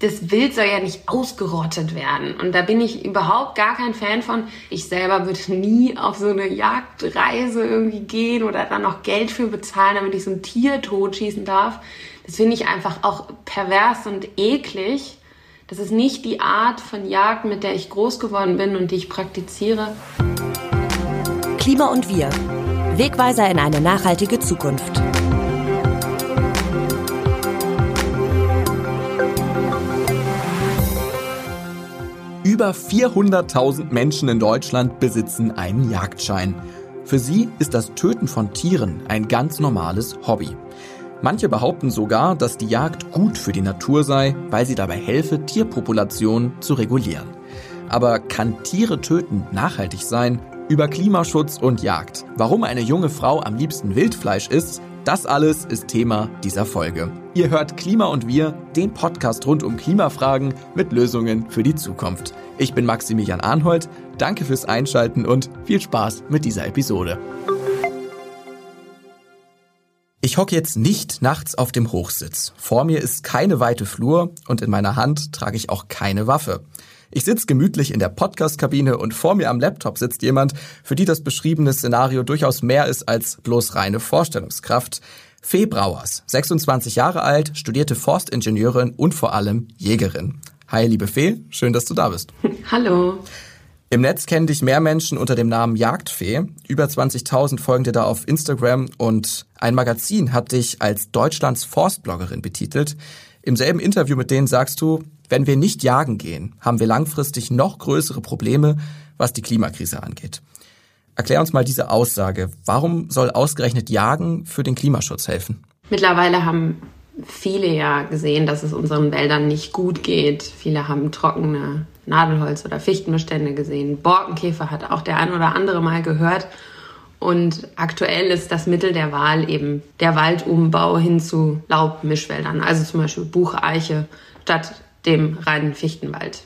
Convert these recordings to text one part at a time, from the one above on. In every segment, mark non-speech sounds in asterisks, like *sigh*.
das Wild soll ja nicht ausgerottet werden. Und da bin ich überhaupt gar kein Fan von. Ich selber würde nie auf so eine Jagdreise irgendwie gehen oder dann noch Geld für bezahlen, damit ich so ein Tier totschießen darf. Das finde ich einfach auch pervers und eklig. Das ist nicht die Art von Jagd, mit der ich groß geworden bin und die ich praktiziere. Klima und wir. Wegweiser in eine nachhaltige Zukunft. Über 400.000 Menschen in Deutschland besitzen einen Jagdschein. Für sie ist das Töten von Tieren ein ganz normales Hobby. Manche behaupten sogar, dass die Jagd gut für die Natur sei, weil sie dabei helfe, Tierpopulationen zu regulieren. Aber kann Tiere töten nachhaltig sein? Über Klimaschutz und Jagd. Warum eine junge Frau am liebsten Wildfleisch isst, das alles ist Thema dieser Folge. Ihr hört Klima und wir, den Podcast rund um Klimafragen mit Lösungen für die Zukunft. Ich bin Maximilian Arnhold, danke fürs Einschalten und viel Spaß mit dieser Episode. Ich hocke jetzt nicht nachts auf dem Hochsitz. Vor mir ist keine weite Flur und in meiner Hand trage ich auch keine Waffe. Ich sitze gemütlich in der Podcast-Kabine und vor mir am Laptop sitzt jemand, für die das beschriebene Szenario durchaus mehr ist als bloß reine Vorstellungskraft. Fee Brauers, 26 Jahre alt, studierte Forstingenieurin und vor allem Jägerin. Hi, liebe Fee, schön, dass du da bist. *laughs* Hallo. Im Netz kennen dich mehr Menschen unter dem Namen Jagdfee. Über 20.000 folgen dir da auf Instagram und ein Magazin hat dich als Deutschlands Forstbloggerin betitelt. Im selben Interview mit denen sagst du, wenn wir nicht jagen gehen, haben wir langfristig noch größere Probleme, was die Klimakrise angeht. Erklär uns mal diese Aussage. Warum soll ausgerechnet Jagen für den Klimaschutz helfen? Mittlerweile haben viele ja gesehen, dass es unseren Wäldern nicht gut geht. Viele haben trockene Nadelholz- oder Fichtenbestände gesehen. Borkenkäfer hat auch der ein oder andere mal gehört. Und aktuell ist das Mittel der Wahl eben der Waldumbau hin zu Laubmischwäldern, also zum Beispiel Bucheiche statt dem reinen Fichtenwald.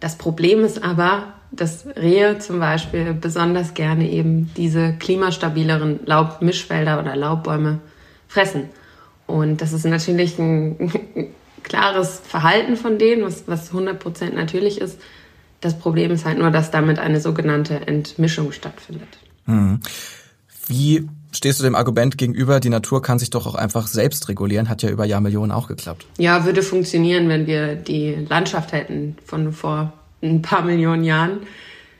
Das Problem ist aber, dass Rehe zum Beispiel besonders gerne eben diese klimastabileren Laubmischwälder oder Laubbäume fressen. Und das ist natürlich ein klares Verhalten von denen, was, was 100% natürlich ist. Das Problem ist halt nur, dass damit eine sogenannte Entmischung stattfindet. Hm. Wie stehst du dem Argument gegenüber, die Natur kann sich doch auch einfach selbst regulieren, hat ja über Jahrmillionen auch geklappt. Ja, würde funktionieren, wenn wir die Landschaft hätten von vor ein paar Millionen Jahren.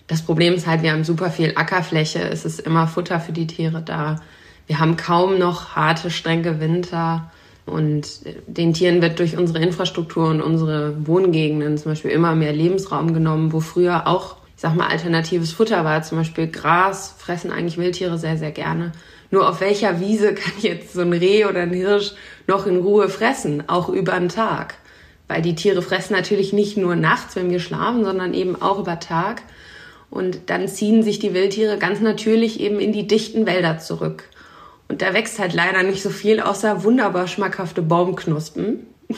Das Problem ist halt, wir haben super viel Ackerfläche, es ist immer Futter für die Tiere da. Wir haben kaum noch harte, strenge Winter. Und den Tieren wird durch unsere Infrastruktur und unsere Wohngegenden zum Beispiel immer mehr Lebensraum genommen, wo früher auch, ich sag mal, alternatives Futter war. Zum Beispiel Gras fressen eigentlich Wildtiere sehr, sehr gerne. Nur auf welcher Wiese *laughs* kann jetzt so ein Reh oder ein Hirsch noch in Ruhe fressen, auch über den Tag? Weil die Tiere fressen natürlich nicht nur nachts, wenn wir schlafen, sondern eben auch über Tag. Und dann ziehen sich die Wildtiere ganz natürlich eben in die dichten Wälder zurück. Und da wächst halt leider nicht so viel, außer wunderbar schmackhafte Baumknospen. *laughs*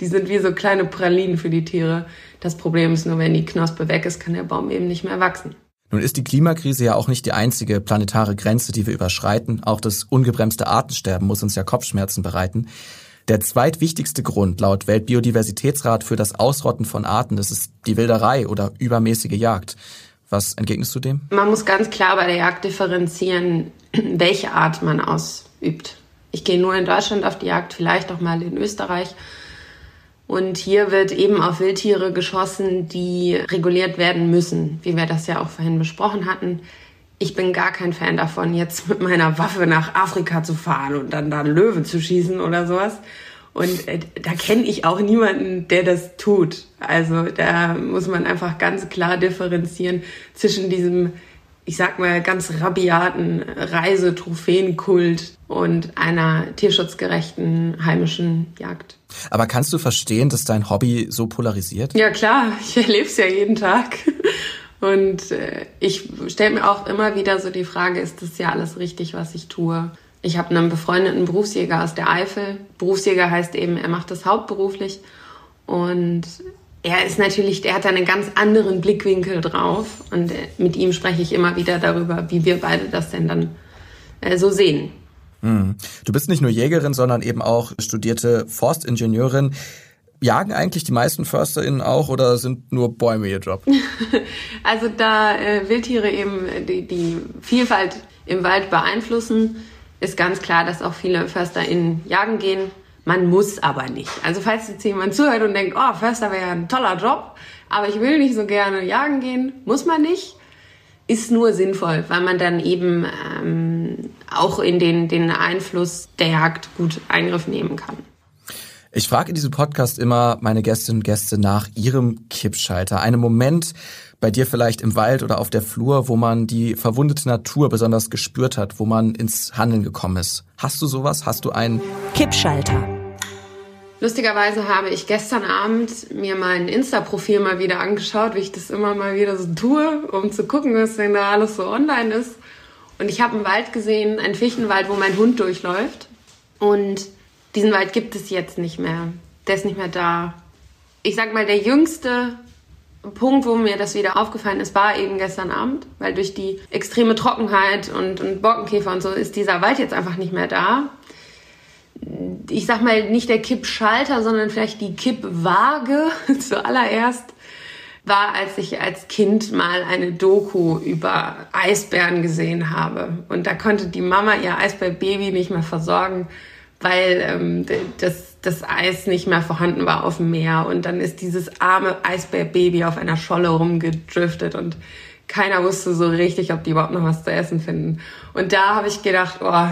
Die sind wie so kleine Pralinen für die Tiere. Das Problem ist nur, wenn die Knospe weg ist, kann der Baum eben nicht mehr wachsen. Nun ist die Klimakrise ja auch nicht die einzige planetare Grenze, die wir überschreiten. Auch das ungebremste Artensterben muss uns ja Kopfschmerzen bereiten. Der zweitwichtigste Grund laut Weltbiodiversitätsrat für das Ausrotten von Arten, das ist die Wilderei oder übermäßige Jagd. Was entgegnest du dem? Man muss ganz klar bei der Jagd differenzieren, *clears throat* welche Art man ausübt. Ich gehe nur in Deutschland auf die Jagd, vielleicht auch mal in Österreich. Und hier wird eben auf Wildtiere geschossen, die reguliert werden müssen, wie wir das ja auch vorhin besprochen hatten. Ich bin gar kein Fan davon, jetzt mit meiner Waffe nach Afrika zu fahren und dann da einen Löwen zu schießen oder sowas. Und äh, da kenne ich auch niemanden, der das tut. Also da muss man einfach ganz klar differenzieren zwischen diesem ich sag mal, ganz rabiaten Reisetrophäenkult und einer tierschutzgerechten heimischen Jagd. Aber kannst du verstehen, dass dein Hobby so polarisiert? Ja klar, ich erlebe es ja jeden Tag. Und äh, ich stelle mir auch immer wieder so die Frage, ist das ja alles richtig, was ich tue? Ich habe einen befreundeten Berufsjäger aus der Eifel. Berufsjäger heißt eben, er macht das hauptberuflich. Und er ist natürlich, der hat einen ganz anderen Blickwinkel drauf und äh, mit ihm spreche ich immer wieder darüber, wie wir beide das denn dann äh, so sehen. Hm. Du bist nicht nur Jägerin, sondern eben auch studierte Forstingenieurin. Jagen eigentlich die meisten FörsterInnen auch oder sind nur Bäume ihr Job? *laughs* also da äh, Wildtiere eben die, die Vielfalt im Wald beeinflussen, ist ganz klar, dass auch viele FörsterInnen jagen gehen. Man muss aber nicht. Also falls jetzt jemand zuhört und denkt, oh, Förster wäre ja ein toller Job, aber ich will nicht so gerne jagen gehen, muss man nicht. Ist nur sinnvoll, weil man dann eben ähm, auch in den, den Einfluss der Jagd gut Eingriff nehmen kann. Ich frage in diesem Podcast immer meine Gästinnen und Gäste nach ihrem Kippschalter. Einem Moment bei dir vielleicht im Wald oder auf der Flur, wo man die verwundete Natur besonders gespürt hat, wo man ins Handeln gekommen ist. Hast du sowas? Hast du einen Kippschalter? Lustigerweise habe ich gestern Abend mir mein Insta-Profil mal wieder angeschaut, wie ich das immer mal wieder so tue, um zu gucken, was denn da alles so online ist. Und ich habe einen Wald gesehen, einen Fichtenwald, wo mein Hund durchläuft. Und diesen Wald gibt es jetzt nicht mehr. Der ist nicht mehr da. Ich sag mal, der jüngste Punkt, wo mir das wieder aufgefallen ist, war eben gestern Abend, weil durch die extreme Trockenheit und, und Borkenkäfer und so ist dieser Wald jetzt einfach nicht mehr da. Ich sag mal, nicht der Kippschalter, sondern vielleicht die Kippwaage *laughs* zuallererst war, als ich als Kind mal eine Doku über Eisbären gesehen habe. Und da konnte die Mama ihr Eisbärbaby nicht mehr versorgen weil ähm, das, das Eis nicht mehr vorhanden war auf dem Meer. Und dann ist dieses arme Eisbärbaby auf einer Scholle rumgedriftet und keiner wusste so richtig, ob die überhaupt noch was zu essen finden. Und da habe ich gedacht, oh,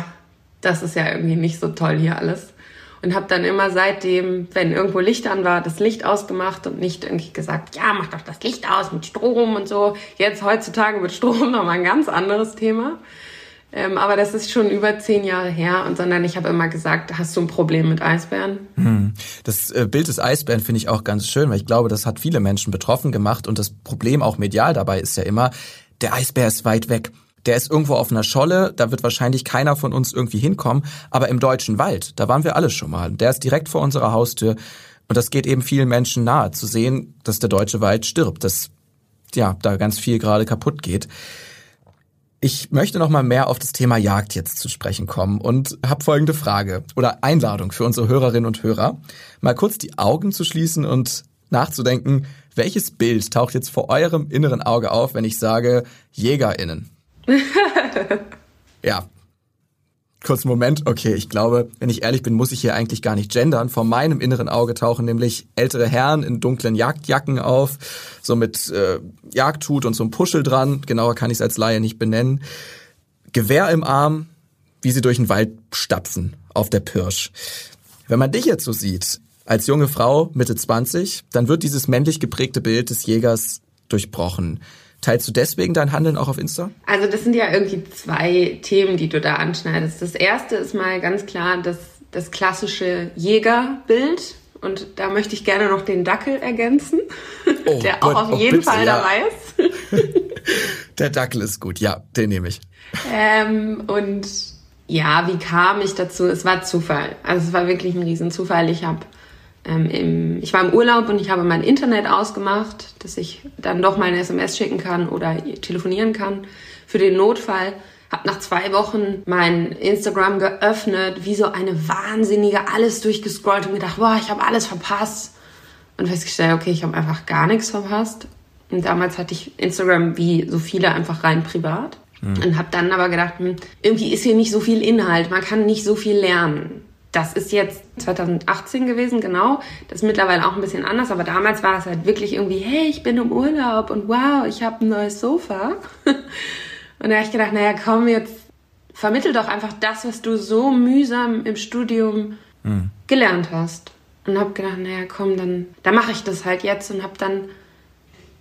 das ist ja irgendwie nicht so toll hier alles. Und habe dann immer seitdem, wenn irgendwo Licht an war, das Licht ausgemacht und nicht irgendwie gesagt, ja, mach doch das Licht aus mit Strom und so. Jetzt heutzutage mit Strom *laughs* nochmal ein ganz anderes Thema. Ähm, aber das ist schon über zehn Jahre her und sondern ich habe immer gesagt, hast du ein Problem mit Eisbären? Hm. Das äh, Bild des Eisbären finde ich auch ganz schön, weil ich glaube, das hat viele Menschen betroffen gemacht und das Problem auch medial dabei ist ja immer, der Eisbär ist weit weg. Der ist irgendwo auf einer Scholle, da wird wahrscheinlich keiner von uns irgendwie hinkommen, aber im deutschen Wald, da waren wir alle schon mal. Der ist direkt vor unserer Haustür und das geht eben vielen Menschen nahe, zu sehen, dass der deutsche Wald stirbt, dass ja, da ganz viel gerade kaputt geht. Ich möchte noch mal mehr auf das Thema Jagd jetzt zu sprechen kommen und habe folgende Frage oder Einladung für unsere Hörerinnen und Hörer, mal kurz die Augen zu schließen und nachzudenken, welches Bild taucht jetzt vor eurem inneren Auge auf, wenn ich sage Jägerinnen? *laughs* ja, kurzen Moment. Okay, ich glaube, wenn ich ehrlich bin, muss ich hier eigentlich gar nicht gendern. Vor meinem inneren Auge tauchen nämlich ältere Herren in dunklen Jagdjacken auf, so mit äh, Jagdhut und so einem Puschel dran. Genauer kann ich es als Laie nicht benennen. Gewehr im Arm, wie sie durch den Wald stapfen auf der Pirsch. Wenn man dich jetzt so sieht, als junge Frau, Mitte 20, dann wird dieses männlich geprägte Bild des Jägers durchbrochen. Teilst du deswegen dein Handeln auch auf Insta? Also das sind ja irgendwie zwei Themen, die du da anschneidest. Das erste ist mal ganz klar das, das klassische Jägerbild. Und da möchte ich gerne noch den Dackel ergänzen, *laughs* oh, der Gott, auch auf oh, jeden bitte, Fall ja. dabei ist. *laughs* der Dackel ist gut, ja, den nehme ich. Ähm, und ja, wie kam ich dazu? Es war Zufall. Also es war wirklich ein Riesenzufall. Ich habe ähm, im, ich war im Urlaub und ich habe mein Internet ausgemacht, dass ich dann doch mal eine SMS schicken kann oder telefonieren kann für den Notfall. Hab nach zwei Wochen mein Instagram geöffnet, wie so eine Wahnsinnige, alles durchgescrollt und gedacht, boah, ich habe alles verpasst. Und festgestellt, okay, ich habe einfach gar nichts verpasst. Und damals hatte ich Instagram wie so viele einfach rein privat. Mhm. Und habe dann aber gedacht, hm, irgendwie ist hier nicht so viel Inhalt, man kann nicht so viel lernen das ist jetzt 2018 gewesen, genau. Das ist mittlerweile auch ein bisschen anders, aber damals war es halt wirklich irgendwie, hey, ich bin im Urlaub und wow, ich habe ein neues Sofa. *laughs* und da habe ich gedacht, naja, komm, jetzt vermittel doch einfach das, was du so mühsam im Studium mhm. gelernt hast. Und habe gedacht, naja, komm, dann, dann mache ich das halt jetzt und habe dann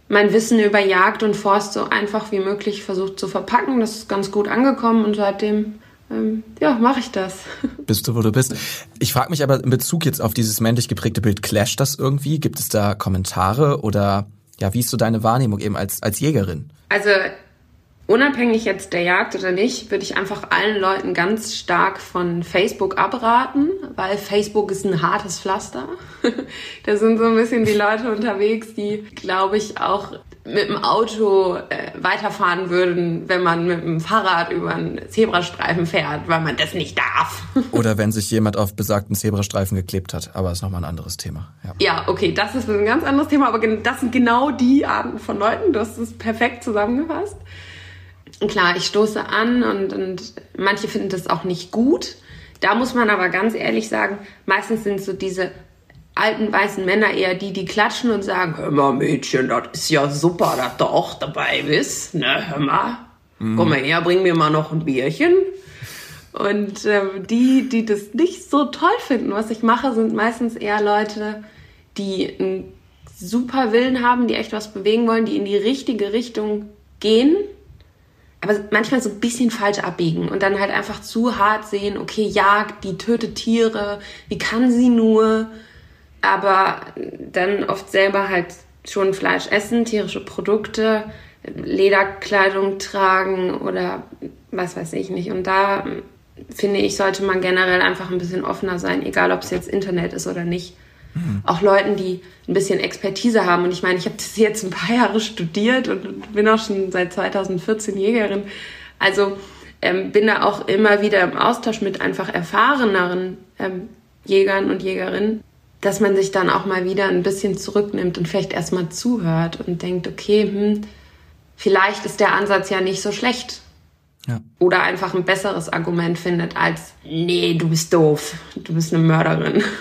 mein Wissen über Jagd und Forst so einfach wie möglich versucht zu verpacken. Das ist ganz gut angekommen und seitdem ähm, ja, mache ich das. *laughs* Bist du, wo du bist. Ich frage mich aber in Bezug jetzt auf dieses männlich geprägte Bild, clasht das irgendwie? Gibt es da Kommentare oder ja, wie ist so deine Wahrnehmung eben als, als Jägerin? Also unabhängig jetzt der Jagd oder nicht, würde ich einfach allen Leuten ganz stark von Facebook abraten, weil Facebook ist ein hartes Pflaster. *laughs* da sind so ein bisschen die Leute unterwegs, die, glaube ich, auch mit dem Auto äh, weiterfahren würden, wenn man mit dem Fahrrad über einen Zebrastreifen fährt, weil man das nicht darf. *laughs* Oder wenn sich jemand auf besagten Zebrastreifen geklebt hat. Aber das ist nochmal ein anderes Thema. Ja. ja, okay, das ist ein ganz anderes Thema, aber das sind genau die Arten von Leuten. Du hast es perfekt zusammengefasst. Klar, ich stoße an und, und manche finden das auch nicht gut. Da muss man aber ganz ehrlich sagen, meistens sind so diese alten weißen Männer eher die, die klatschen und sagen, hör mal Mädchen, das ist ja super, dass du auch dabei bist. Ne, hör mal, mhm. komm mal her, bring mir mal noch ein Bierchen. Und ähm, die, die das nicht so toll finden, was ich mache, sind meistens eher Leute, die einen super Willen haben, die echt was bewegen wollen, die in die richtige Richtung gehen, aber manchmal so ein bisschen falsch abbiegen und dann halt einfach zu hart sehen, okay, Jagd, die tötet Tiere, wie kann sie nur? Aber dann oft selber halt schon Fleisch essen, tierische Produkte, Lederkleidung tragen oder was weiß ich nicht. Und da finde ich, sollte man generell einfach ein bisschen offener sein, egal ob es jetzt Internet ist oder nicht. Mhm. Auch Leuten, die ein bisschen Expertise haben. Und ich meine, ich habe das *laughs* jetzt ein paar Jahre studiert und bin auch schon seit 2014 Jägerin. Also ähm, bin da auch immer wieder im Austausch mit einfach erfahreneren ähm, Jägern und Jägerinnen dass man sich dann auch mal wieder ein bisschen zurücknimmt und vielleicht erstmal zuhört und denkt, okay, hm, vielleicht ist der Ansatz ja nicht so schlecht. Ja. Oder einfach ein besseres Argument findet als, nee, du bist doof, du bist eine Mörderin. *laughs*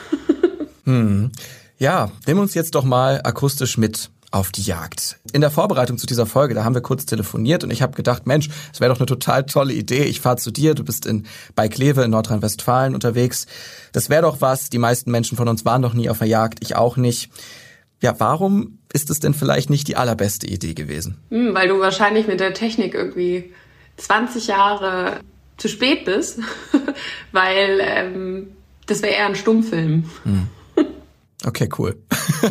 Hm. Ja, nimm uns jetzt doch mal akustisch mit auf die Jagd. In der Vorbereitung zu dieser Folge, da haben wir kurz telefoniert und ich habe gedacht, Mensch, es wäre doch eine total tolle Idee. Ich fahre zu dir, du bist in bei Kleve in Nordrhein-Westfalen unterwegs. Das wäre doch was. Die meisten Menschen von uns waren noch nie auf der Jagd, ich auch nicht. Ja, warum ist es denn vielleicht nicht die allerbeste Idee gewesen? Hm, weil du wahrscheinlich mit der Technik irgendwie 20 Jahre zu spät bist, *laughs* weil ähm, das wäre eher ein Stummfilm. Hm. Okay, cool.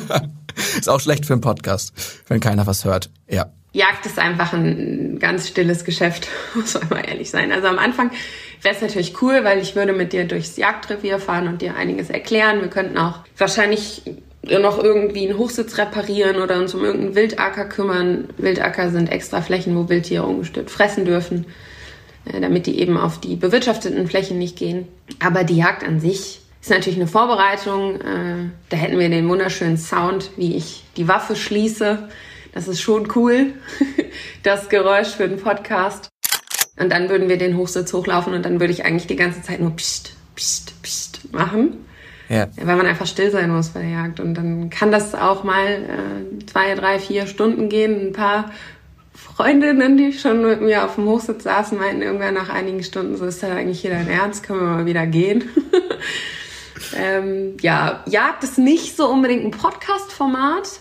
*laughs* ist auch schlecht für einen Podcast, wenn keiner was hört. Ja. Jagd ist einfach ein ganz stilles Geschäft, *laughs* muss man mal ehrlich sein. Also am Anfang wäre es natürlich cool, weil ich würde mit dir durchs Jagdrevier fahren und dir einiges erklären. Wir könnten auch wahrscheinlich noch irgendwie einen Hochsitz reparieren oder uns um irgendeinen Wildacker kümmern. Wildacker sind extra Flächen, wo Wildtiere ungestört fressen dürfen, äh, damit die eben auf die bewirtschafteten Flächen nicht gehen. Aber die Jagd an sich ist natürlich eine Vorbereitung. Äh, da hätten wir den wunderschönen Sound, wie ich die Waffe schließe. Das ist schon cool. *laughs* Das Geräusch für den Podcast. Und dann würden wir den Hochsitz hochlaufen und dann würde ich eigentlich die ganze Zeit nur pst, pst, pst machen. Ja. Weil man einfach still sein muss bei der Jagd. Und dann kann das auch mal äh, zwei, drei, vier Stunden gehen. Ein paar Freundinnen, die schon mit mir auf dem Hochsitz saßen, meinten irgendwann nach einigen Stunden, so ist das eigentlich hier dein Ernst, können wir mal wieder gehen. *laughs* Ähm, ja, Jagd ist nicht so unbedingt ein Podcast-Format,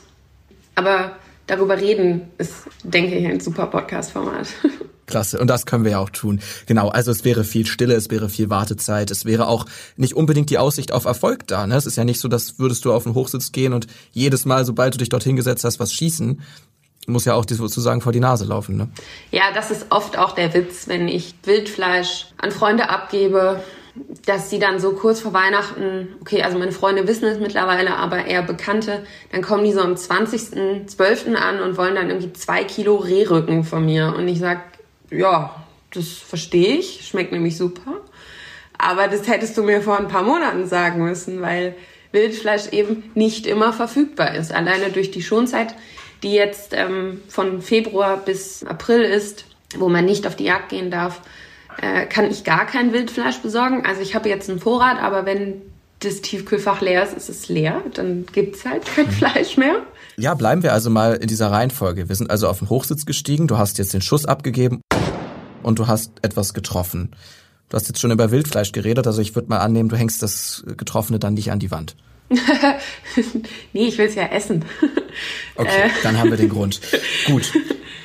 aber darüber reden ist, denke ich, ein super Podcast-Format. *laughs* Klasse. Und das können wir ja auch tun. Genau. Also es wäre viel Stille, es wäre viel Wartezeit, es wäre auch nicht unbedingt die Aussicht auf Erfolg da. Ne? Es ist ja nicht so, dass würdest du auf den Hochsitz gehen und jedes Mal, sobald du dich dorthin gesetzt hast, was schießen. Muss ja auch sozusagen vor die Nase laufen, ne? Ja, das ist oft auch der Witz, wenn ich Wildfleisch an Freunde abgebe dass sie dann so kurz vor Weihnachten, okay, also meine Freunde wissen es mittlerweile, aber eher Bekannte, dann kommen die so am 20.12. an und wollen dann irgendwie zwei Kilo Rehrücken von mir. Und ich sag, ja, das verstehe ich, schmeckt nämlich super. Aber das hättest du mir vor ein paar Monaten sagen müssen, weil Wildfleisch eben nicht immer verfügbar ist. Alleine durch die Schonzeit, die jetzt ähm, von Februar bis April ist, wo man nicht auf die Jagd gehen darf, äh, kann ich gar kein Wildfleisch besorgen. Also ich habe jetzt einen Vorrat, aber wenn das Tiefkühlfach leer ist, ist es leer. Dann gibt's halt kein mhm. Fleisch mehr. Ja, bleiben wir also mal in dieser Reihenfolge. Wir sind also auf den Hochsitz gestiegen, du hast jetzt den Schuss abgegeben und du hast etwas getroffen. Du hast jetzt schon über Wildfleisch geredet, also ich würde mal annehmen, du hängst das Getroffene dann nicht an die Wand. *laughs* nee, ich will es ja essen. okay, äh. dann haben wir den Grund. *laughs* Gut.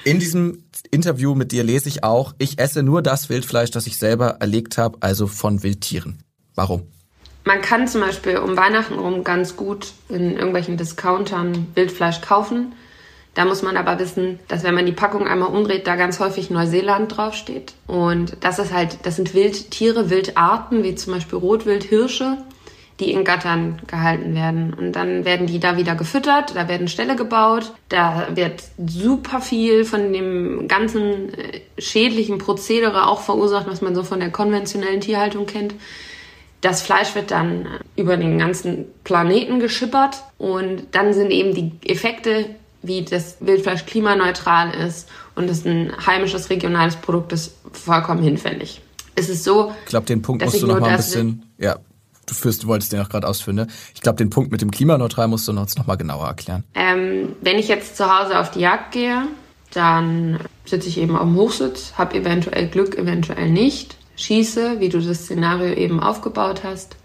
In diesem Interview mit dir lese ich auch, ich esse nur das Wildfleisch, das ich selber erlegt habe, also von Wildtieren. Warum? Man kann zum Beispiel um Weihnachten rum ganz gut in irgendwelchen Discountern Wildfleisch kaufen. Da muss man aber wissen, dass wenn man die Packung einmal umdreht, da ganz häufig Neuseeland draufsteht. Und das ist halt, das sind Wildtiere, Wildarten, wie zum Beispiel Rotwild, Hirsche, die in Gattern gehalten werden. Und dann werden die da wieder gefüttert, da werden Ställe gebaut, da wird super viel von dem ganzen äh, schädlichen Prozedere auch verursacht, was man so von der konventionellen Tierhaltung kennt. Das Fleisch wird dann äh, über den ganzen Planeten geschippert und dann sind eben die Effekte, wie das Wildfleisch klimaneutral ist und es ein heimisches regionales Produkt ist, vollkommen hinfällig. Es ist so. Ich glaube, den Punkt musst du noch mal ein bisschen, ja, du führst, du wolltest den auch gerade ausführen, ne? Ich glaube, den Punkt mit dem Klimaneutral musst du uns noch mal genauer erklären. Ähm, wenn ich jetzt zu Hause auf die Jagd gehe, dann sitze ich eben auf dem Hochsitz, habe eventuell Glück, eventuell nicht, schieße, wie du das Szenario eben aufgebaut hast,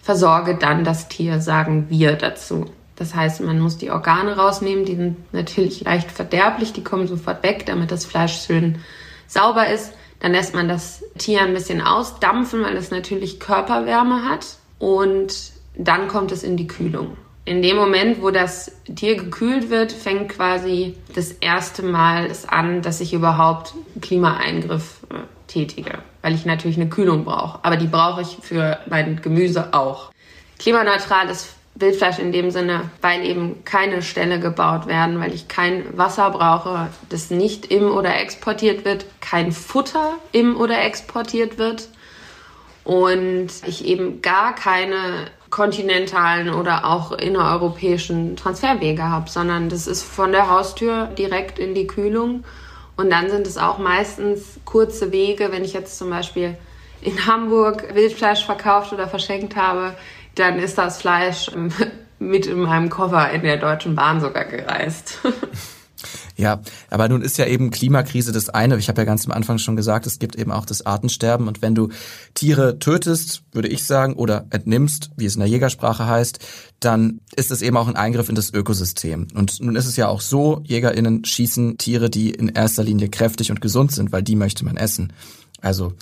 versorge dann das Tier, sagen wir dazu. Das heißt, man muss die Organe rausnehmen, die sind natürlich leicht verderblich, die kommen sofort weg, damit das Fleisch schön sauber ist. Dann lässt man das Tier ein bisschen ausdampfen, weil es natürlich Körperwärme hat. Und dann kommt es in die Kühlung. In dem Moment, wo das Tier gekühlt wird, fängt quasi das erste Mal es an, dass ich überhaupt Klimaeingriff äh, tätige, weil ich natürlich eine Kühlung brauche. Aber die brauche ich für mein Gemüse auch. Klimaneutral ist Wildfleisch in dem Sinne, weil eben keine Ställe gebaut werden, weil ich kein Wasser brauche, das nicht im oder exportiert wird, kein Futter im oder exportiert wird und ich eben gar keine kontinentalen oder auch innereuropäischen Transferwege habe, sondern das ist von der Haustür direkt in die Kühlung und dann sind es auch meistens kurze Wege, wenn ich jetzt zum Beispiel in Hamburg Wildfleisch verkauft oder verschenkt habe, dann ist das Fleisch *laughs* mit in meinem Koffer in der Deutschen Bahn sogar gereist. *laughs* Ja, aber nun ist ja eben Klimakrise das eine. Ich habe ja ganz am Anfang schon gesagt, es gibt eben auch das Artensterben. Und wenn du Tiere tötest, würde ich sagen, oder entnimmst, wie es in der Jägersprache heißt, dann ist es eben auch ein Eingriff in das Ökosystem. Und nun ist es ja auch so, JägerInnen schießen Tiere, die in erster Linie kräftig und gesund sind, weil die möchte man essen. Also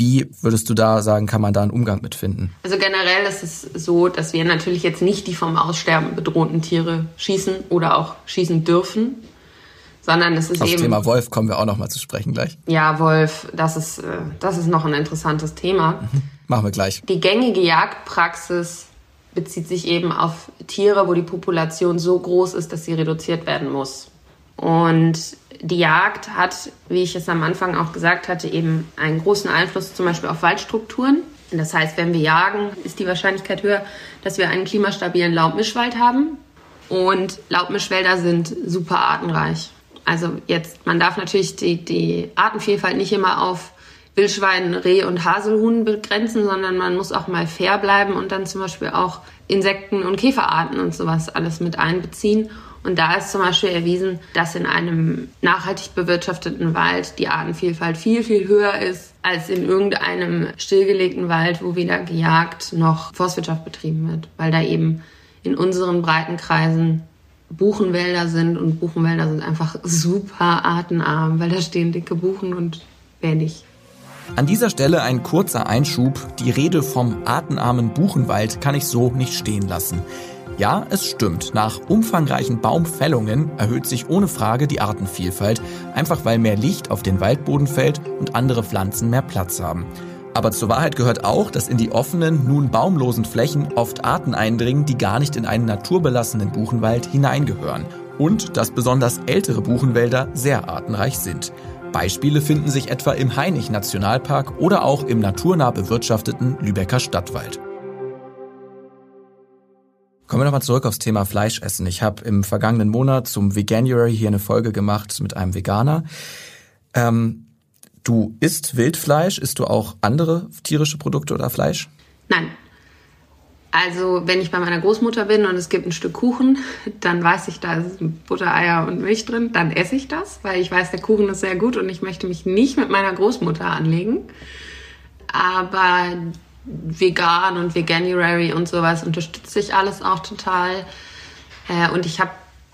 wie würdest du da sagen, kann man da einen Umgang mit finden? Also generell ist es so, dass wir natürlich jetzt nicht die vom Aussterben bedrohten Tiere schießen oder auch schießen dürfen, sondern es ist Aufs eben... Thema Wolf kommen wir auch noch mal zu sprechen gleich. Ja, Wolf, das ist, äh, das ist noch ein interessantes Thema. Mhm. Machen wir gleich. Die gängige Jagdpraxis bezieht sich eben auf Tiere, wo die Population so groß ist, dass sie reduziert werden muss. Und die Jagd hat, wie ich es am Anfang auch gesagt hatte, eben einen großen Einfluss zum Beispiel auf Waldstrukturen. Das heißt, wenn wir jagen, ist die Wahrscheinlichkeit höher, dass wir einen klimastabilen Laubmischwald haben. Und Laubmischwälder sind super artenreich. Also jetzt, man darf natürlich die, die Artenvielfalt nicht immer auf Wildschwein, Reh und Haselhuhn begrenzen, sondern man muss auch mal fair bleiben und dann zum Beispiel auch Insekten und Käferarten und sowas alles mit einbeziehen. Und da ist zum Beispiel erwiesen, dass in einem nachhaltig bewirtschafteten Wald die Artenvielfalt viel, viel höher ist als in irgendeinem stillgelegten Wald, wo weder gejagt noch Forstwirtschaft betrieben wird, weil da eben in unseren Breitenkreisen Buchenwälder sind und Buchenwälder sind einfach super artenarm, weil da stehen dicke Buchen und wer nicht. An dieser Stelle ein kurzer Einschub. Die Rede vom artenarmen Buchenwald kann ich so nicht stehen lassen. Ja, es stimmt. Nach umfangreichen Baumfällungen erhöht sich ohne Frage die Artenvielfalt, einfach weil mehr Licht auf den Waldboden fällt und andere Pflanzen mehr Platz haben. Aber zur Wahrheit gehört auch, dass in die offenen, nun baumlosen Flächen oft Arten eindringen, die gar nicht in einen naturbelassenen Buchenwald hineingehören. Und dass besonders ältere Buchenwälder sehr artenreich sind. Beispiele finden sich etwa im Hainich-Nationalpark oder auch im naturnah bewirtschafteten Lübecker Stadtwald. Kommen wir nochmal zurück aufs Thema Fleischessen. Ich habe im vergangenen Monat zum Veganuary hier eine Folge gemacht mit einem Veganer. Ähm, du isst Wildfleisch, isst du auch andere tierische Produkte oder Fleisch? Nein. Also wenn ich bei meiner Großmutter bin und es gibt ein Stück Kuchen, dann weiß ich, da ist Butter, Eier und Milch drin, dann esse ich das, weil ich weiß, der Kuchen ist sehr gut und ich möchte mich nicht mit meiner Großmutter anlegen. Aber vegan und Veganuary und sowas unterstütze ich alles auch total. Äh, und ich habe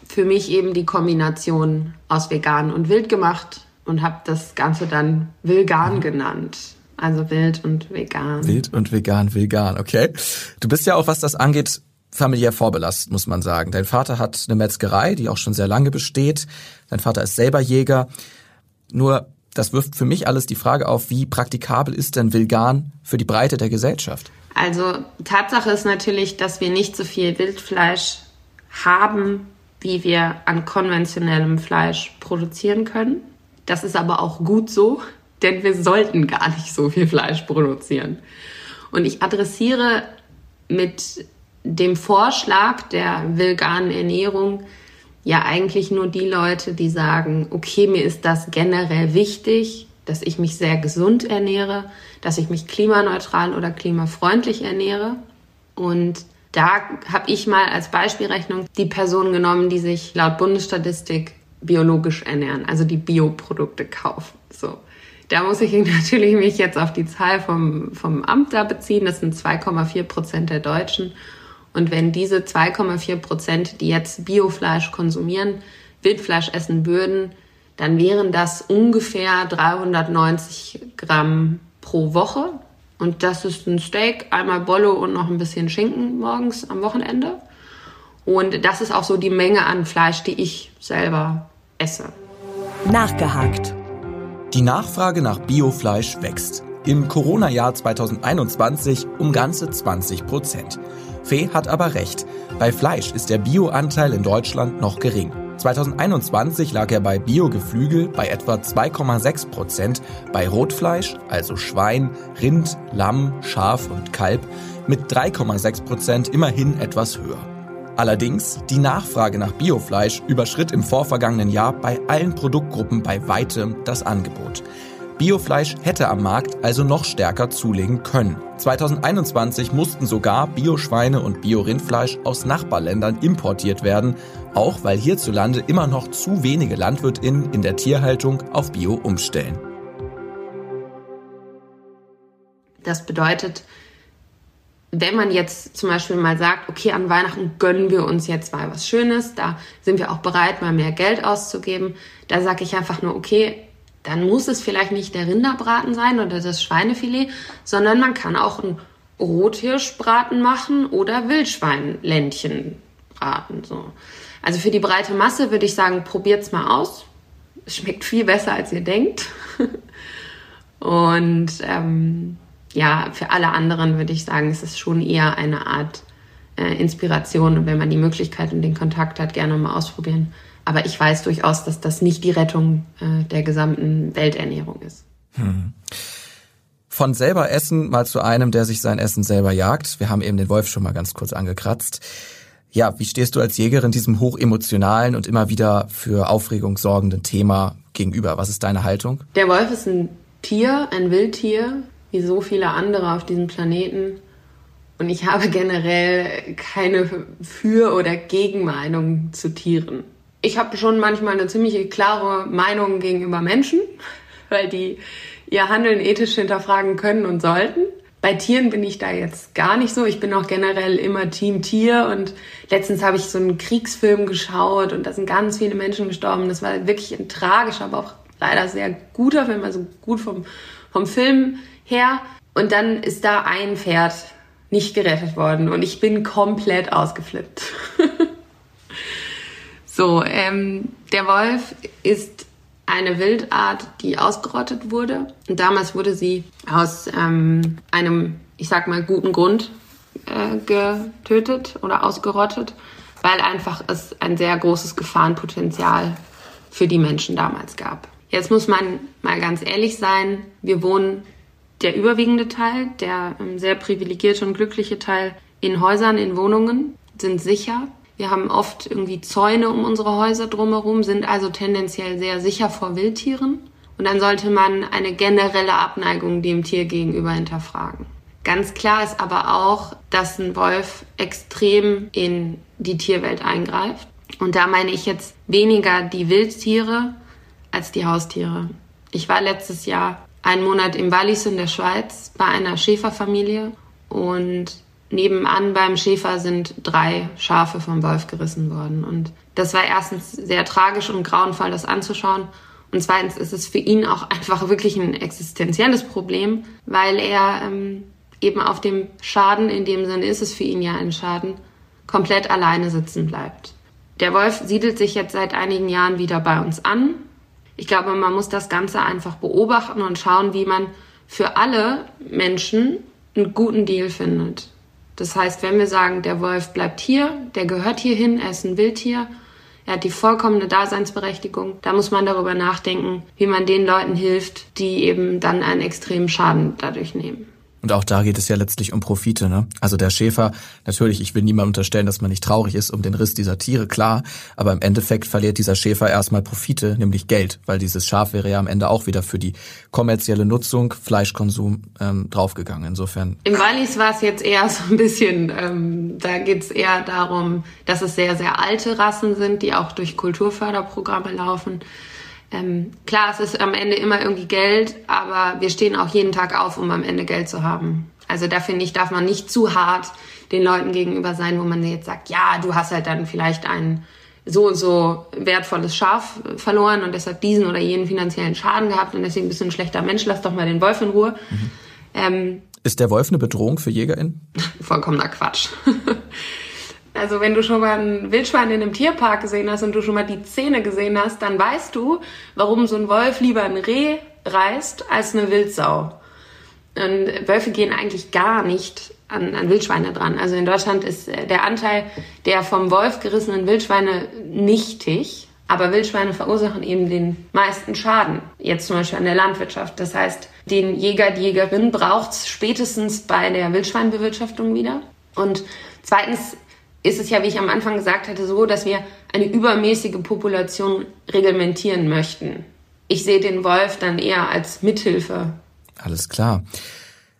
für mich eben die Kombination aus vegan und wild gemacht und habe das Ganze dann Vilgan mhm. genannt. Also wild und vegan. Wild und vegan, vegan, okay. Du bist ja auch, was das angeht, familiär vorbelastet, muss man sagen. Dein Vater hat eine Metzgerei, die auch schon sehr lange besteht. Dein Vater ist selber Jäger. Nur Das wirft für mich alles die Frage auf, wie praktikabel ist denn vegan für die Breite der Gesellschaft? Also Tatsache ist natürlich, dass wir nicht so viel Wildfleisch haben, wie wir an konventionellem Fleisch produzieren können. Das ist aber auch gut so, *laughs* denn wir sollten gar nicht so viel Fleisch produzieren. Und ich adressiere mit dem Vorschlag der veganen Ernährung ja eigentlich nur die Leute, die sagen, okay, mir ist das generell wichtig, dass ich mich sehr gesund ernähre, dass ich mich klimaneutral oder klimafreundlich ernähre. Und da habe ich mal als Beispielrechnung die Personen genommen, die sich laut Bundesstatistik biologisch ernähren, also die Bioprodukte kaufen. So. Da muss ich *laughs* natürlich mich jetzt auf die Zahl vom, vom Amt da beziehen. Das sind 2,4 Prozent der Deutschen. Und wenn diese 2,4 Prozent, die jetzt Biofleisch konsumieren, Wildfleisch essen würden, dann wären das ungefähr 390 Gramm pro Woche. Und das ist ein Steak, einmal Bolle und noch ein bisschen Schinken morgens am Wochenende. Und das ist auch so die Menge an Fleisch, die ich selber esse. Nachgehakt. Die Nachfrage nach Biofleisch wächst. Im Corona-Jahr 2021 um ganze 20 Prozent. Fee hat aber recht. Bei Fleisch ist der Bioanteil in Deutschland noch gering. 2021 lag er bei Biogeflügel bei etwa 2,6 Prozent, bei Rotfleisch, also Schwein, Rind, Lamm, Schaf und Kalb, mit 3,6 Prozent immerhin etwas höher. Allerdings, die Nachfrage nach Biofleisch überschritt im vorvergangenen Jahr bei allen Produktgruppen bei weitem das Angebot. Biofleisch hätte am Markt also noch stärker zulegen können. 2021 mussten sogar Bioschweine und Biorindfleisch aus Nachbarländern importiert werden, auch weil hierzulande immer noch zu wenige Landwirtinnen in der Tierhaltung auf Bio umstellen. Das bedeutet, wenn man jetzt zum Beispiel mal sagt, okay, an Weihnachten gönnen wir uns jetzt mal was Schönes, da sind wir auch bereit, mal mehr Geld auszugeben, da sage ich einfach nur, okay, dann muss es vielleicht nicht der Rinderbraten sein oder das Schweinefilet, sondern man kann auch einen Rothirschbraten machen oder Wildschweinländchen braten. So. Also für die breite Masse würde ich sagen, probiert's mal aus. Es schmeckt viel besser, als ihr denkt. *laughs* Und ähm, ja, für alle anderen würde ich sagen, es ist schon eher eine Art äh, Inspiration. Und wenn man die Möglichkeit und den Kontakt hat, gerne mal ausprobieren. Aber ich weiß durchaus, dass das nicht die Rettung äh, der gesamten Welternährung ist. Hm. Von selber Essen mal zu einem, der sich sein Essen selber jagt. Wir haben eben den Wolf schon mal ganz kurz angekratzt. Ja, wie stehst du als Jägerin diesem hochemotionalen und immer wieder für Aufregung sorgenden Thema gegenüber? Was ist deine Haltung? Der Wolf ist ein Tier, ein Wildtier, wie so viele andere auf diesem Planeten. Und ich habe generell keine Für- oder Gegenmeinung zu Tieren ich habe schon manchmal eine ziemlich klare Meinung gegenüber Menschen, *laughs* weil die ihr Handeln ethisch hinterfragen können und sollten. Bei Tieren bin ich da jetzt gar nicht so. Ich bin auch generell immer Team Tier und letztens habe ich so einen Kriegsfilm geschaut und da sind ganz viele Menschen gestorben. Das war wirklich ein tragischer, aber auch leider sehr guter Film, also gut vom, vom Film her. Und dann ist da ein Pferd nicht gerettet worden und ich bin komplett ausgeflippt. *laughs* So, ähm, der Wolf ist eine Wildart, die ausgerottet wurde. Und damals wurde sie aus ähm, einem, ich sag mal, guten Grund äh, getötet oder ausgerottet, weil einfach es ein sehr großes Gefahrenpotenzial für die Menschen damals gab. Jetzt muss man mal ganz ehrlich sein, wir wohnen der überwiegende Teil, der ähm, sehr privilegierte und glückliche Teil in Häusern, in Wohnungen, sind sicher. Wir haben oft irgendwie Zäune um unsere Häuser drumherum, sind also tendenziell sehr sicher vor Wildtieren. Und dann sollte man eine generelle Abneigung dem Tier gegenüber hinterfragen. Ganz klar ist aber auch, dass ein Wolf extrem in die Tierwelt eingreift. Und da meine ich jetzt weniger die Wildtiere als die Haustiere. Ich war letztes Jahr einen Monat im Wallis in der Schweiz bei einer Schäferfamilie und nebenan beim Schäfer sind drei Schafe vom Wolf gerissen worden. Und das war erstens sehr tragisch und grauenvoll, das anzuschauen. Und zweitens ist es für ihn auch einfach wirklich ein existenzielles Problem, weil er ähm, eben auf dem Schaden, in dem Sinne ist es für ihn ja ein Schaden, komplett alleine sitzen bleibt. Der Wolf siedelt sich jetzt seit einigen Jahren wieder bei uns an. Ich glaube, man muss das Ganze einfach beobachten und schauen, wie man für alle Menschen einen guten Deal findet. Das heißt, wenn wir sagen, der Wolf bleibt hier, der gehört hierhin, er ist ein Wildtier, er hat die vollkommene Daseinsberechtigung, da muss man darüber nachdenken, wie man den Leuten hilft, die eben dann einen extremen Schaden dadurch nehmen. Und auch da geht es ja letztlich um Profite. Ne? Also der Schäfer, natürlich, ich will niemandem unterstellen, dass man nicht traurig ist um den Riss dieser Tiere, klar. Aber im Endeffekt verliert dieser Schäfer erstmal Profite, nämlich Geld, weil dieses Schaf wäre ja am Ende auch wieder für die kommerzielle Nutzung, Fleischkonsum ähm, draufgegangen. Insofern. Im Wallis war es jetzt eher so ein bisschen, ähm, da geht es eher darum, dass es sehr, sehr alte Rassen sind, die auch durch Kulturförderprogramme laufen. Ähm, klar, es ist am Ende immer irgendwie Geld, aber wir stehen auch jeden Tag auf, um am Ende Geld zu haben. Also da finde ich, darf man nicht zu hart den Leuten gegenüber sein, wo man jetzt sagt, ja, du hast halt dann vielleicht ein so und so wertvolles Schaf verloren und deshalb diesen oder jenen finanziellen Schaden gehabt und deswegen bist du ein schlechter Mensch, lass doch mal den Wolf in Ruhe. Mhm. Ähm, ist der Wolf eine Bedrohung für JägerInnen? *laughs* Vollkommener Quatsch. *laughs* Also wenn du schon mal ein Wildschwein in einem Tierpark gesehen hast und du schon mal die Zähne gesehen hast, dann weißt du, warum so ein Wolf lieber ein Reh reißt als eine Wildsau. Und Wölfe gehen eigentlich gar nicht an, an Wildschweine dran. Also in Deutschland ist äh, der Anteil der vom Wolf gerissenen Wildschweine nichtig. Aber Wildschweine verursachen eben den meisten Schaden. Jetzt zum Beispiel an der Landwirtschaft. Das heißt, den Jäger, die Jägerin braucht es spätestens bei der Wildschweinbewirtschaftung wieder. Und zweitens ist es ja, wie ich am Anfang gesagt hatte, so, dass wir eine übermäßige Population reglementieren möchten. Ich sehe den Wolf dann eher als Mithilfe. Alles klar.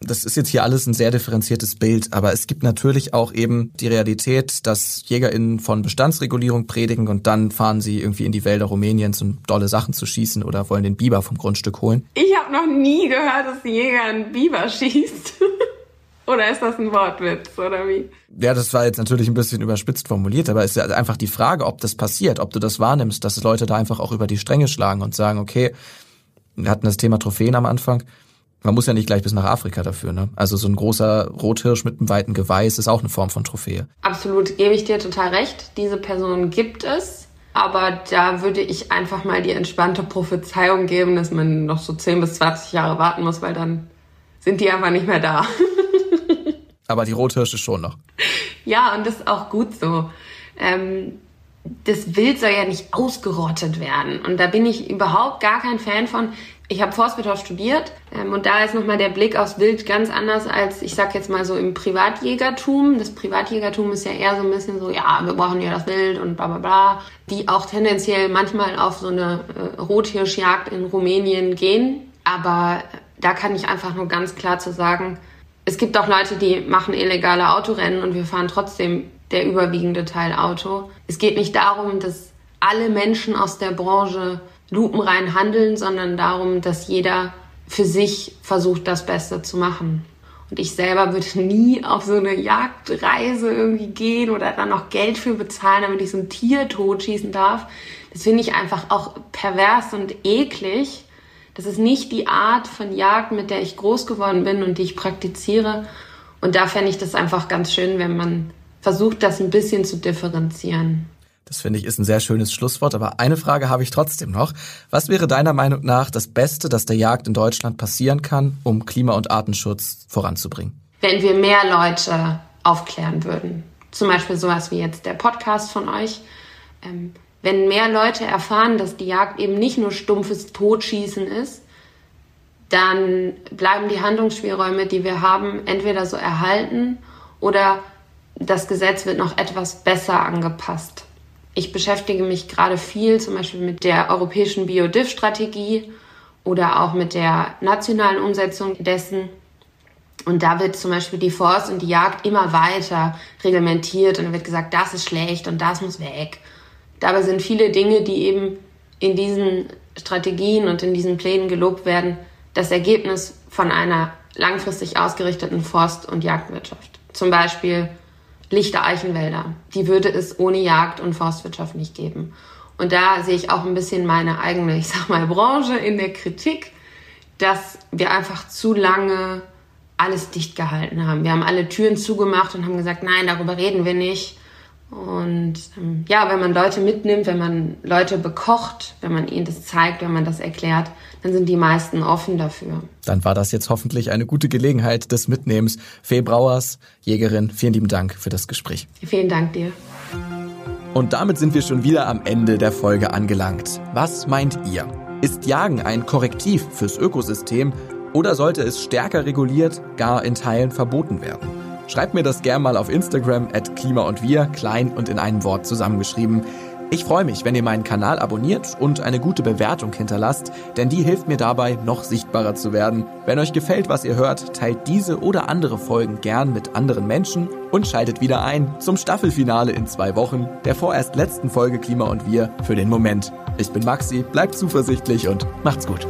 Das ist jetzt hier alles ein sehr differenziertes Bild, aber es gibt natürlich auch eben die Realität, dass JägerInnen von Bestandsregulierung predigen und dann fahren sie irgendwie in die Wälder Rumäniens, um dolle Sachen zu schießen oder wollen den Biber vom Grundstück holen. Ich habe noch nie gehört, dass ein Jäger einen Biber schießt. *laughs* Oder ist das ein Wortwitz, oder wie? Ja, das war jetzt natürlich ein bisschen überspitzt formuliert, aber es ist ja einfach die Frage, ob das passiert, ob du das wahrnimmst, dass Leute da einfach auch über die Stränge schlagen und sagen, okay, wir hatten das Thema Trophäen am Anfang. Man muss ja nicht gleich bis nach Afrika dafür, ne? Also so ein großer Rothirsch mit einem weiten Geweiß ist auch eine Form von Trophäe. Absolut, gebe ich dir total recht. Diese Person gibt es. Aber da würde ich einfach mal die entspannte Prophezeiung geben, dass man noch so 10 bis 20 Jahre warten muss, weil dann sind die einfach nicht mehr da. *laughs* Aber die Rothirsche schon noch. Ja, und das ist auch gut so. Ähm, das Wild soll ja nicht ausgerottet werden. Und da bin ich überhaupt gar kein Fan von. Ich habe Forstwirtschaft studiert ähm, und da ist nochmal der Blick aufs Wild ganz anders als, ich sag jetzt mal so im Privatjägertum. Das Privatjägertum ist ja eher so ein bisschen so, ja, wir brauchen ja das Wild und bla bla bla. Die auch tendenziell manchmal auf so eine äh, Rothirschjagd in Rumänien gehen. Aber da kann ich einfach nur ganz klar zu sagen, es gibt auch Leute, die machen illegale Autorennen und wir fahren trotzdem der überwiegende Teil Auto. Es geht nicht darum, dass alle Menschen aus der Branche lupenrein handeln, sondern darum, dass jeder für sich versucht, das Beste zu machen. Und ich selber würde *laughs* nie auf so eine Jagdreise irgendwie gehen oder dann noch Geld für bezahlen, damit ich so ein Tier totschießen darf. Das finde ich einfach auch pervers und eklig. Das ist nicht die Art von Jagd, mit der ich groß geworden bin und die ich praktiziere. Und da fände ich das einfach ganz schön, wenn man versucht, das ein bisschen zu differenzieren. Das finde ich ist ein sehr schönes Schlusswort, aber eine Frage habe ich trotzdem noch. Was wäre deiner Meinung nach das Beste, das der Jagd in Deutschland passieren kann, um Klima- und Artenschutz voranzubringen? Wenn wir mehr Leute aufklären würden. Zum Beispiel sowas wie jetzt der Podcast von euch. Wenn mehr Leute erfahren, dass die Jagd eben nicht nur stumpfes Totschießen ist, dann bleiben die Handlungsspielräume, die wir haben, entweder so erhalten oder das Gesetz wird noch etwas besser angepasst. Ich beschäftige mich gerade viel zum Beispiel mit der europäischen Biodiff-Strategie oder auch mit der nationalen Umsetzung dessen. Und da wird zum Beispiel die Forst und die Jagd immer weiter reglementiert und da wird gesagt, das ist schlecht und das muss weg. Dabei sind viele Dinge, die eben in diesen Strategien und in diesen Plänen gelobt werden, das Ergebnis von einer langfristig ausgerichteten Forst- und Jagdwirtschaft. Zum Beispiel lichte Eichenwälder. Die würde es ohne Jagd und Forstwirtschaft nicht geben. Und da sehe ich auch ein bisschen meine eigene, ich sag mal, Branche in der Kritik, dass wir einfach zu lange alles dicht gehalten haben. Wir haben alle Türen zugemacht und haben gesagt, nein, darüber reden wir nicht. Und ähm, ja, wenn man Leute mitnimmt, wenn man Leute bekocht, wenn man ihnen das zeigt, wenn man das erklärt, dann sind die meisten offen dafür. Dann war das jetzt hoffentlich eine gute Gelegenheit des Mitnehmens. Fee Brauers, Jägerin, vielen lieben Dank für das Gespräch. Vielen Dank dir. Und damit sind wir schon wieder am Ende der Folge angelangt. Was meint ihr? Ist Jagen ein Korrektiv fürs Ökosystem oder sollte es stärker reguliert, gar in Teilen verboten werden? Schreibt mir das gern mal auf Instagram at Klima und Wir, klein und in einem Wort zusammengeschrieben. Ich freue mich, wenn ihr meinen Kanal abonniert und eine gute Bewertung hinterlasst, denn die hilft mir dabei, noch sichtbarer zu werden. Wenn euch gefällt, was ihr hört, teilt diese oder andere Folgen gern mit anderen Menschen und schaltet wieder ein zum Staffelfinale in zwei Wochen, der vorerst letzten Folge Klima und Wir für den Moment. Ich bin Maxi, bleibt zuversichtlich und macht's gut.